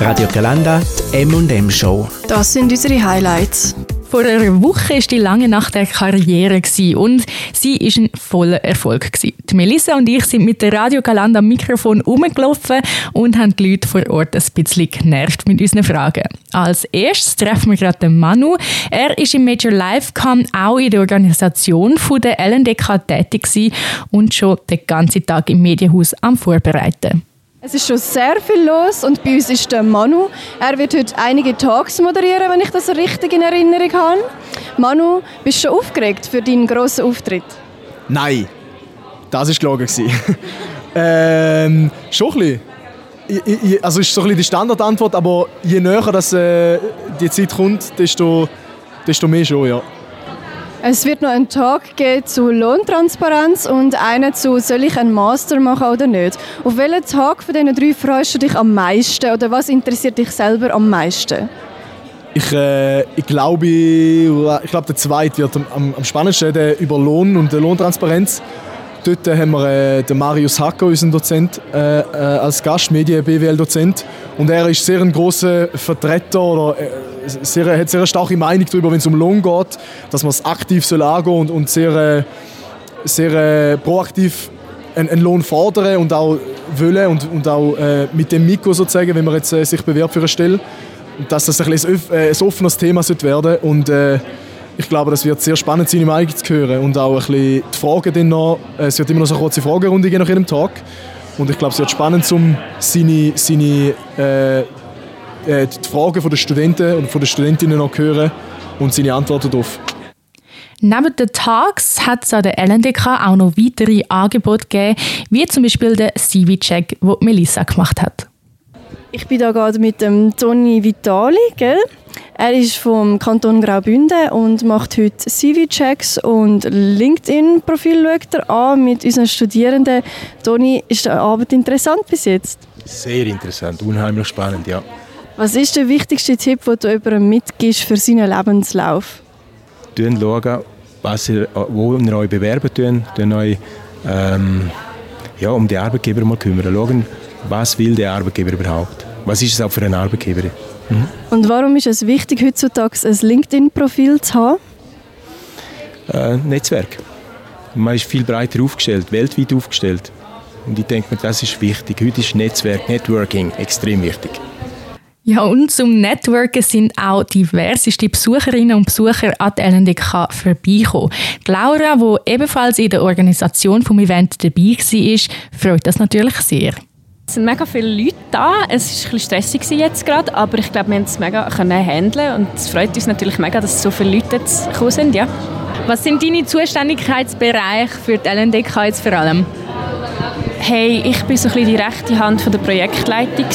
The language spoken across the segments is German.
Radio Galanda, die M&M Show. Das sind unsere Highlights. Vor einer Woche war die lange Nacht der Karriere und sie war ein voller Erfolg. Die Melissa und ich sind mit der Radio Galanda am Mikrofon rumgelaufen und haben die Leute vor Ort ein bisschen genervt mit unseren Fragen. Als erstes treffen wir gerade den Manu. Er ist im Major Livecom auch in der Organisation der LNDK tätig und schon den ganzen Tag im Medienhaus am Vorbereiten. Es ist schon sehr viel los und bei uns ist der Manu. Er wird heute einige Talks moderieren, wenn ich das richtig in Erinnerung habe. Manu, bist du schon aufgeregt für deinen grossen Auftritt? Nein, das war gelogen. ähm, schon ein bisschen. Also ist so ein die Standardantwort, aber je näher dass, äh, die Zeit kommt, desto, desto mehr schon, ja. Es wird noch einen Tag geben zu Lohntransparenz und einen zu «Soll ich einen Master machen oder nicht?» Auf welchen Tag von diesen drei freust du dich am meisten oder was interessiert dich selber am meisten? Ich, äh, ich glaube, ich glaube, der zweite wird am, am spannendsten, der über Lohn und Lohntransparenz. Dort haben wir äh, den Marius Hacker, unseren Dozent, äh, äh, als Gast, Medien-BWL-Dozent. Und er ist sehr ein großer Vertreter oder äh, sehr, hat sehr eine starke Meinung darüber, wenn es um Lohn geht, dass man es aktiv soll angehen und, und sehr, äh, sehr proaktiv einen, einen, Lohn fordern und auch wollen und, und auch mit dem Mikro sozusagen, wenn man jetzt sich bewerbt für eine Stelle, dass das ein, ein, ein offenes Thema sollte werden äh, ich glaube, das wird sehr spannend sein, im Eigen zu hören und auch ein bisschen die Fragen noch, es wird immer noch so eine kurze Fragerunde geben nach jedem Tag und ich glaube, es wird spannend, um seine, seine äh, äh, die Fragen der Studenten und von den Studentinnen noch hören und seine Antworten darauf. Neben den Tags hat es an der LNDK auch noch weitere Angebote gegeben, wie zum Beispiel den CV-Check, den Melissa gemacht hat. Ich bin da gerade mit dem Toni Vitali, gell? Er ist vom Kanton Graubünden und macht heute CV-Checks und LinkedIn-Profil an mit unseren Studierenden. Toni, ist der Abend interessant bis jetzt? Sehr interessant, unheimlich spannend, ja. Was ist der wichtigste Tipp, den du jemandem mitgibst für seinen Lebenslauf? Schauen, was ihr, wo ihr euch bewerben könnt. Euch, ähm, ja, um die Arbeitgeber mal kümmern. Schauen, was will der Arbeitgeber überhaupt? Was ist es auch für ein Arbeitgeber? Mhm. Und warum ist es wichtig, heutzutage ein LinkedIn-Profil zu haben? Äh, Netzwerk. Man ist viel breiter aufgestellt, weltweit aufgestellt. Und ich denke mir, das ist wichtig. Heute ist Netzwerk, Networking extrem wichtig. Ja, und zum Networken sind auch diverseste Besucherinnen und Besucher an der LNDK vorbeigekommen. Die Laura, die ebenfalls in der Organisation des Event dabei war, freut das natürlich sehr. Es sind mega viele Leute da. Es war ein stressig jetzt gerade, aber ich glaube, wir haben es mega handeln und es freut uns natürlich mega, dass so viele Leute jetzt gekommen sind. Ja. Was sind deine Zuständigkeitsbereiche für die LNDK jetzt vor allem? Hey, ich bin so ein bisschen die rechte Hand von der Projektleitung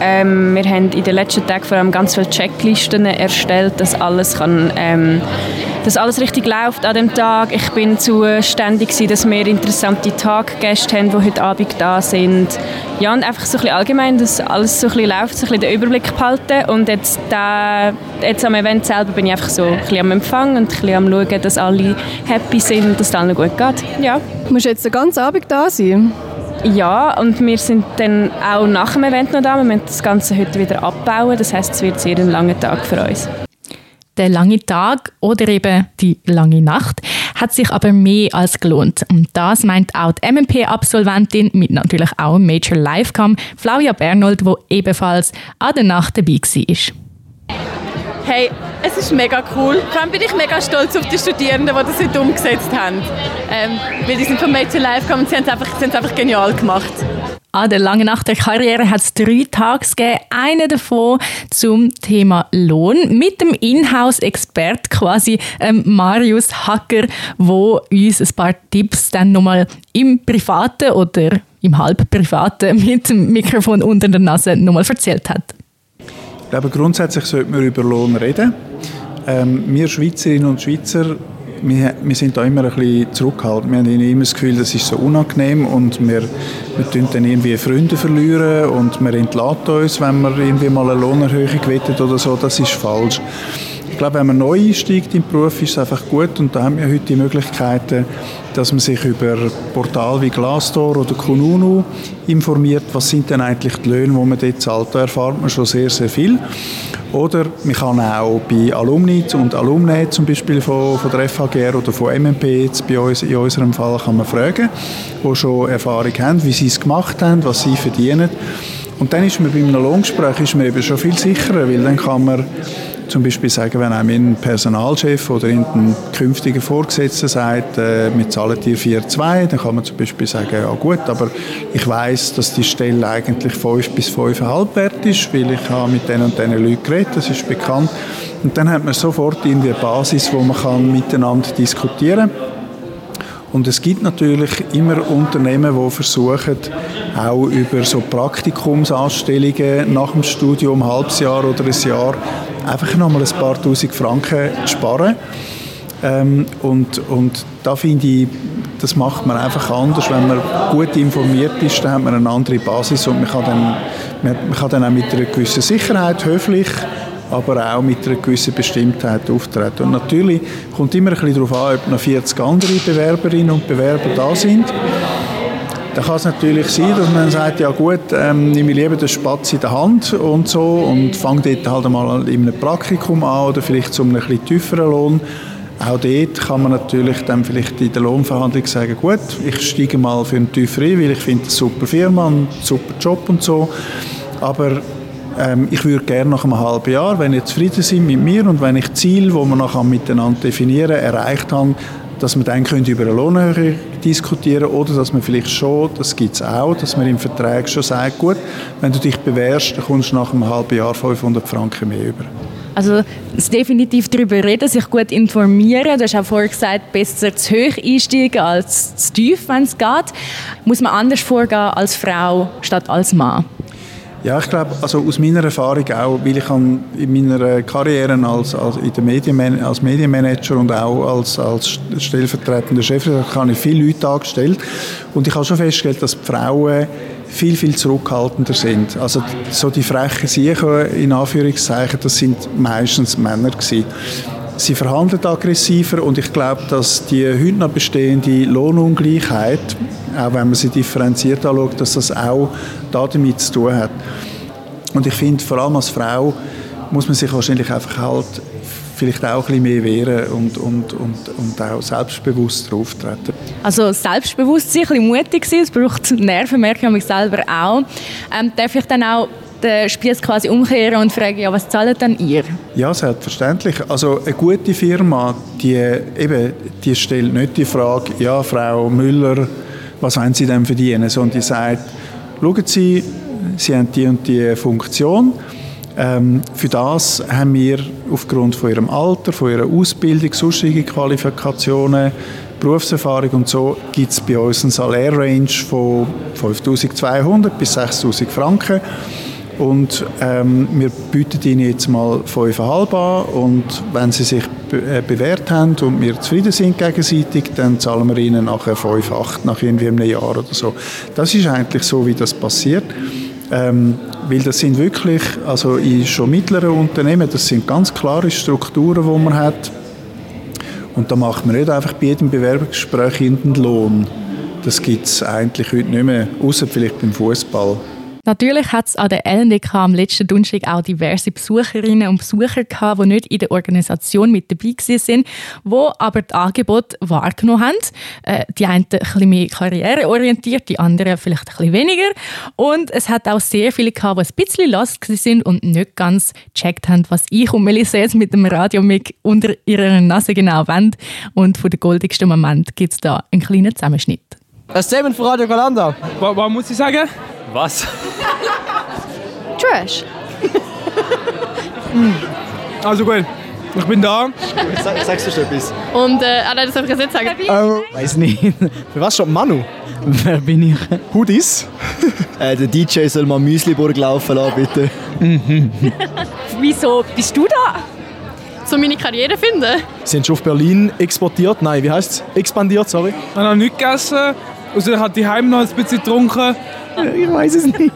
ähm, Wir haben in den letzten Tagen vor allem ganz viele Checklisten erstellt, dass alles kann, ähm, dass alles richtig läuft an dem Tag. Ich bin zuständig dass wir interessante Taggäste haben, die heute Abend da sind. Ja, und einfach so ein bisschen allgemein, dass alles so ein bisschen läuft, so ein bisschen den Überblick behalten. Und jetzt, da, jetzt am Event selber bin ich einfach so ein bisschen am Empfang und ein bisschen am schauen, dass alle happy sind, dass es allen gut geht. Ja. Du musst jetzt den ganzen Abend da sein? Ja, und wir sind dann auch nach dem Event noch da. Wir müssen das Ganze heute wieder abbauen. Das heißt, es wird sehr ein langer Tag für uns. Der lange Tag oder eben die lange Nacht hat sich aber mehr als gelohnt. Und das meint auch die MMP-Absolventin mit natürlich auch einem Major Livecam, Flavia Bernold, die ebenfalls an der Nacht dabei war. Hey, es ist mega cool. Vor allem bin ich mega stolz auf die Studierenden, die das heute umgesetzt haben. Ähm, weil die sind to Life gekommen und sie haben es einfach, einfach genial gemacht. An der langen Nacht der Karriere hat es drei Tage gegeben. Einen davon zum Thema Lohn mit dem Inhouse-Expert quasi ähm, Marius Hacker, wo uns ein paar Tipps dann nochmal im Privaten oder im Halbprivaten mit dem Mikrofon unter der Nase nochmal erzählt hat. Ich glaube, grundsätzlich sollte man über Lohn reden. Ähm, wir Schweizerinnen und Schweizer, wir, wir, sind da immer ein bisschen zurückhaltend. Wir haben immer das Gefühl, das ist so unangenehm und wir, wir dann irgendwie Freunde verlieren und wir entladen uns, wenn wir irgendwie mal eine Lohnerhöhung wettet oder so. Das ist falsch. Ich glaube, wenn man neu einsteigt im Beruf, ist es einfach gut und da haben wir heute die Möglichkeiten, dass man sich über Portale wie Glassdoor oder Kununu informiert, was sind denn eigentlich die Löhne, die man dort zahlt. Da erfahrt man schon sehr, sehr viel. Oder man kann auch bei Alumni und Alumni zum Beispiel von, von der FHGR oder von MMP, jetzt bei uns, in unserem Fall, kann man fragen, die schon Erfahrung haben, wie sie es gemacht haben, was sie verdienen. Und dann ist man bei einem Lohngespräch ist man eben schon viel sicherer, weil dann kann man zum Beispiel sagen, wenn einem ein Personalchef oder ein künftiger Vorgesetzter sagt, äh, wir zahlen dir 4,2, dann kann man zum Beispiel sagen, ja gut, aber ich weiß, dass die Stelle eigentlich 5 bis 5,5 wert ist, weil ich habe mit den und den Leuten geredet, das ist bekannt. Und dann hat man sofort in der Basis, wo man kann miteinander diskutieren kann. Und es gibt natürlich immer Unternehmen, die versuchen, auch über so Praktikumsanstellungen nach dem Studium, ein halbes Jahr oder ein Jahr, einfach nochmal ein paar tausend Franken sparen. Ähm, und, und da finde ich, das macht man einfach anders. Wenn man gut informiert ist, dann hat man eine andere Basis und man kann dann, man, kann dann auch mit einer gewissen Sicherheit, höflich, aber auch mit einer gewissen Bestimmtheit auftreten. Und natürlich kommt immer ein bisschen darauf an, ob noch 40 andere Bewerberinnen und Bewerber da sind. Da kann es natürlich sein, dass man sagt, ja gut, ähm, ich lieber den Spatz in der Hand und so und fange dort halt mal in einem Praktikum an oder vielleicht zu einem etwas tieferen Lohn. Auch dort kann man natürlich dann vielleicht in der Lohnverhandlung sagen, gut, ich steige mal für einen tiefer ein, weil ich finde eine super Firma, einen super Job und so. Aber ähm, ich würde gerne nach einem halben Jahr, wenn ihr zufrieden sind mit mir und wenn ich Ziel, wo wir nachher miteinander definieren, erreicht haben, dass wir dann können über eine Lohnhöhe diskutieren oder dass man vielleicht schon, das gibt es auch, dass man im Vertrag schon sagt, gut, wenn du dich bewährst, dann kommst du nach einem halben Jahr 500 Franken mehr über. Also definitiv darüber reden, sich gut informieren. Du hast auch vorher gesagt, besser zu hoch einsteigen als zu tief, wenn es geht. Muss man anders vorgehen als Frau statt als Mann? Ja, ich glaube, also aus meiner Erfahrung auch, weil ich in meiner Karriere als, als, in der Medienman als Medienmanager und auch als, als stellvertretender Chef habe ich viele Leute angestellt und ich habe schon festgestellt, dass die Frauen viel, viel zurückhaltender sind. Also so die frechen Siechen, in Anführungszeichen, das sind meistens Männer gewesen. Sie verhandeln aggressiver und ich glaube, dass die heute noch bestehende Lohnungleichheit, auch wenn man sie differenziert anschaut, dass das auch damit zu tun hat. Und ich finde, vor allem als Frau muss man sich wahrscheinlich einfach halt vielleicht auch ein bisschen mehr wehren und, und, und, und auch selbstbewusst auftreten. Also selbstbewusst sein, ein bisschen mutig sein, es braucht Nerven, merke ich mich selber auch. Ähm, darf ich dann auch den Spieß quasi umkehren und fragen, ja, was zahlt dann ihr? Ja, selbstverständlich. Also eine gute Firma, die, eben, die stellt nicht die Frage, ja, Frau Müller, was wollen Sie denn verdienen, sondern die sagt, schauen Sie, Sie haben die und die Funktion. Ähm, für das haben wir aufgrund von Ihrem Alter, von Ihrer Ausbildung, sonstige Qualifikationen, Berufserfahrung und so gibt es bei uns eine Salärrange von 5'200 bis 6'000 Franken. Und ähm, wir bieten Ihnen jetzt mal 5,5 an und wenn Sie sich be äh, bewährt haben und wir zufrieden sind gegenseitig, dann zahlen wir Ihnen nachher 5,8 nach irgendwie einem Jahr oder so. Das ist eigentlich so, wie das passiert. Ähm, weil das sind wirklich, also in schon mittleren Unternehmen, das sind ganz klare Strukturen, die man hat. Und da macht man nicht einfach bei jedem Bewerbungsgespräch einen Lohn. Das gibt es eigentlich heute nicht mehr, außer vielleicht beim Fußball. Natürlich hat es an der LNDK am letzten Donnerstag auch diverse Besucherinnen und Besucher gehabt, die nicht in der Organisation mit dabei waren, die aber das Angebot wahrgenommen haben. Äh, die einen ein bisschen mehr karriereorientiert, die anderen vielleicht ein bisschen weniger. Und es hat auch sehr viele gehabt, die ein bisschen lost sind und nicht ganz gecheckt haben, was ich und Melissa jetzt mit dem Radiomic unter ihrer Nase genau wollen. Und von den goldigsten Moment gibt es da einen kleinen Zusammenschnitt. Das Statement von Radio Galanda. Was, was muss ich sagen? Was? Trash. Also gut, ich bin da. Sag, sagst du schon etwas? Und, äh, ah nein, das ich jetzt sagen. Oh. Weiß nicht. Für was schon Manu? Wer bin ich? Hoodies? Äh, der DJ soll mal Müsliburg laufen lassen, bitte. Wieso bist du da? So meine Karriere finden. Sind schon auf Berlin exportiert? Nein, wie heißt es? Expandiert, sorry. Ich habe noch nichts gegessen. Also ich habe die Heim noch ein bisschen getrunken. Ich weiß es nicht.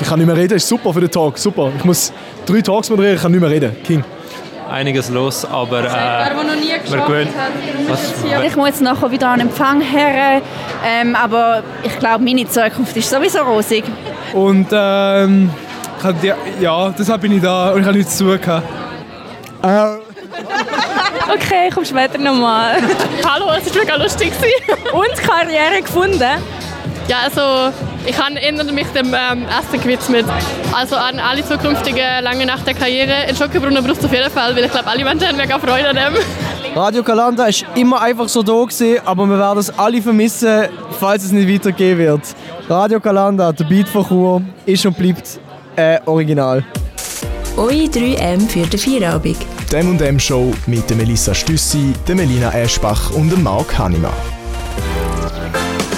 Ich kann nicht mehr reden, ist super für den Tag, super. Ich muss drei Talks moderieren, ich kann nicht mehr reden. King. einiges los, aber äh, Wer, noch nie wir gewöhnen. Was, Ich muss jetzt nachher wieder an den Empfang her, ähm, aber ich glaube, meine Zukunft ist sowieso rosig. Und ähm, die, ja, deshalb bin ich da und ich habe nichts zu tun. gehabt. Okay, komm später nochmal. Hallo, es war mega lustig. Und Karriere gefunden? Ja, also ich habe erinnert mich dem ähm, Essen gewidmet. Also an alle zukünftigen lange nach der Karriere. In Schokobrunnen braucht es auf jeden Fall, weil ich glaube, alle Menschen haben mega Freude an dem. Radio Kalanda ist immer einfach so da gewesen, aber wir werden es alle vermissen, falls es nicht weitergehen wird. Radio Kalanda, der Beat von Chur, ist und bleibt äh, original. Oi 3M für den Feierabend. Die M&M Show mit der Melissa Stüssi, der Melina Eschbach und dem Marc Hanima.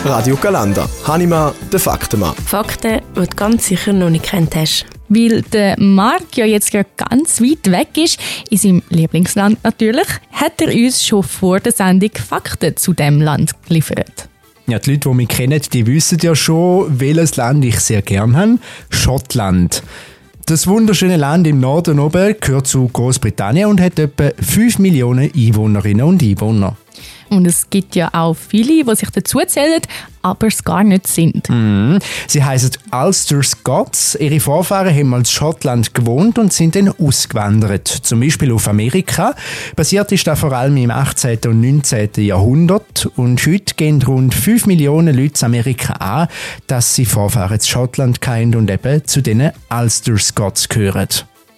Radio Galanda. Hanima, der Faktenmann. Fakten, die du ganz sicher noch nicht kennt hast. Weil der Marc ja jetzt gerade ganz weit weg ist, in seinem Lieblingsland natürlich, hat er uns schon vor der Sendung Fakten zu dem Land geliefert. Ja, die Leute, die mich kennen, die wissen ja schon, welches Land ich sehr gern habe. Schottland. Das wunderschöne Land im Norden oben gehört zu Großbritannien und hat etwa 5 Millionen Einwohnerinnen und Einwohner. Und es gibt ja auch viele, die sich dazu zählen, aber es gar nicht sind. Mhm. Sie heißen Ulster Scots. Ihre Vorfahren haben mal in Schottland gewohnt und sind dann ausgewandert. Zum Beispiel auf Amerika. Basiert ist das vor allem im 18. und 19. Jahrhundert. Und heute gehen rund 5 Millionen Leute in Amerika an, dass sie Vorfahren in Schottland kennen und eben zu den Ulster Scots gehören.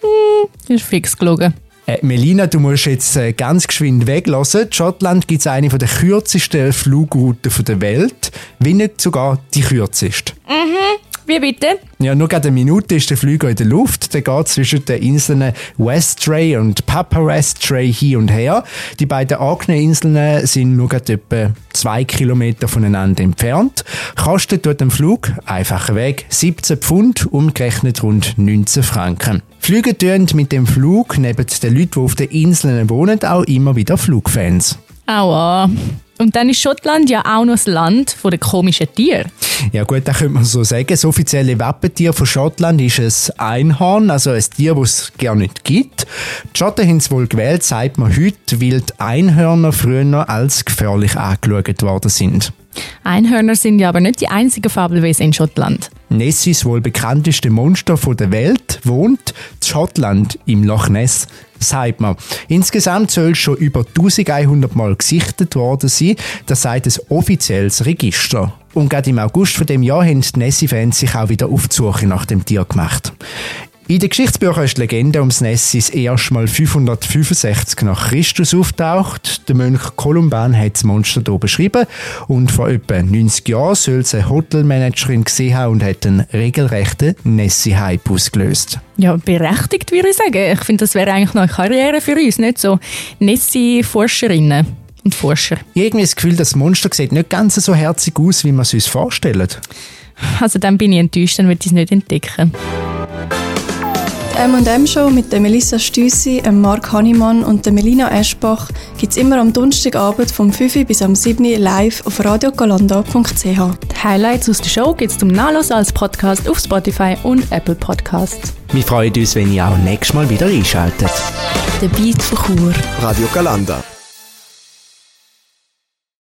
Hm, ist fix gelogen. Äh, Melina, du musst jetzt äh, ganz geschwind weglassen. In Schottland gibt es eine der kürzesten Flugrouten der Welt, wenn nicht sogar die kürzeste. Mhm. Wie bitte? Ja, nur gerade eine Minute ist der Flüger in der Luft. Der geht zwischen den Inseln Westray und Papa Westray hin und her. Die beiden eigenen Inseln sind nur gerade etwa zwei Kilometer voneinander entfernt. Kostet dort ein Flug, einfacher Weg, 17 Pfund, umgerechnet rund 19 Franken. Flüge mit dem Flug neben den Leuten, die auf den Inseln wohnen, auch immer wieder Flugfans. Aua. Und dann ist Schottland ja auch noch das Land der komischen Tiere. Ja gut, da könnte man so sagen. Das offizielle Wappentier von Schottland ist ein Einhorn, also ein Tier, das es gar nicht gibt. Die Schotten haben es wohl gewählt, sagt man heute, weil die Einhörner früher als gefährlich angeschaut worden sind. Einhörner sind ja aber nicht die einzigen Fabelwesen in Schottland. Nessie, das wohl bekannteste Monster der Welt, wohnt in Schottland im Loch Ness, sagt man. Insgesamt soll schon über 1100 Mal gesichtet worden sein. Das sagt ein offizielles Register. Und gerade im August von dem Jahr haben die Nessie-Fans sich auch wieder auf die Suche nach dem Tier gemacht. In den Geschichtsbüchern ist die Legende ums Nessie das erste Mal 565 nach Christus auftaucht. Der Mönch Kolumban hat das Monster hier beschrieben und vor etwa 90 Jahren soll es eine Hotelmanagerin gesehen haben und hat einen regelrechten Nessie-Hype ausgelöst. Ja, berechtigt würde ich sagen. Ich finde, das wäre eigentlich noch eine Karriere für uns, nicht so Nessie-Forscherinnen und Forscher. Irgendwie das Gefühl, das Monster sieht nicht ganz so herzig aus, wie man es uns vorstellt. Also dann bin ich enttäuscht, dann würde ich es nicht entdecken. Die M&M Show mit der Melissa Stüssi, dem Marc Hannemann und der Melina Eschbach gibt es immer am Donnerstagabend vom 5 bis am 7 live auf radiogalanda.ch. Die Highlights aus der Show gibt es zum Nachlesen als Podcast auf Spotify und Apple Podcasts. Wir freuen uns, wenn ihr auch nächstes Mal wieder einschaltet. Der Beat von Chur. Radio Galanda.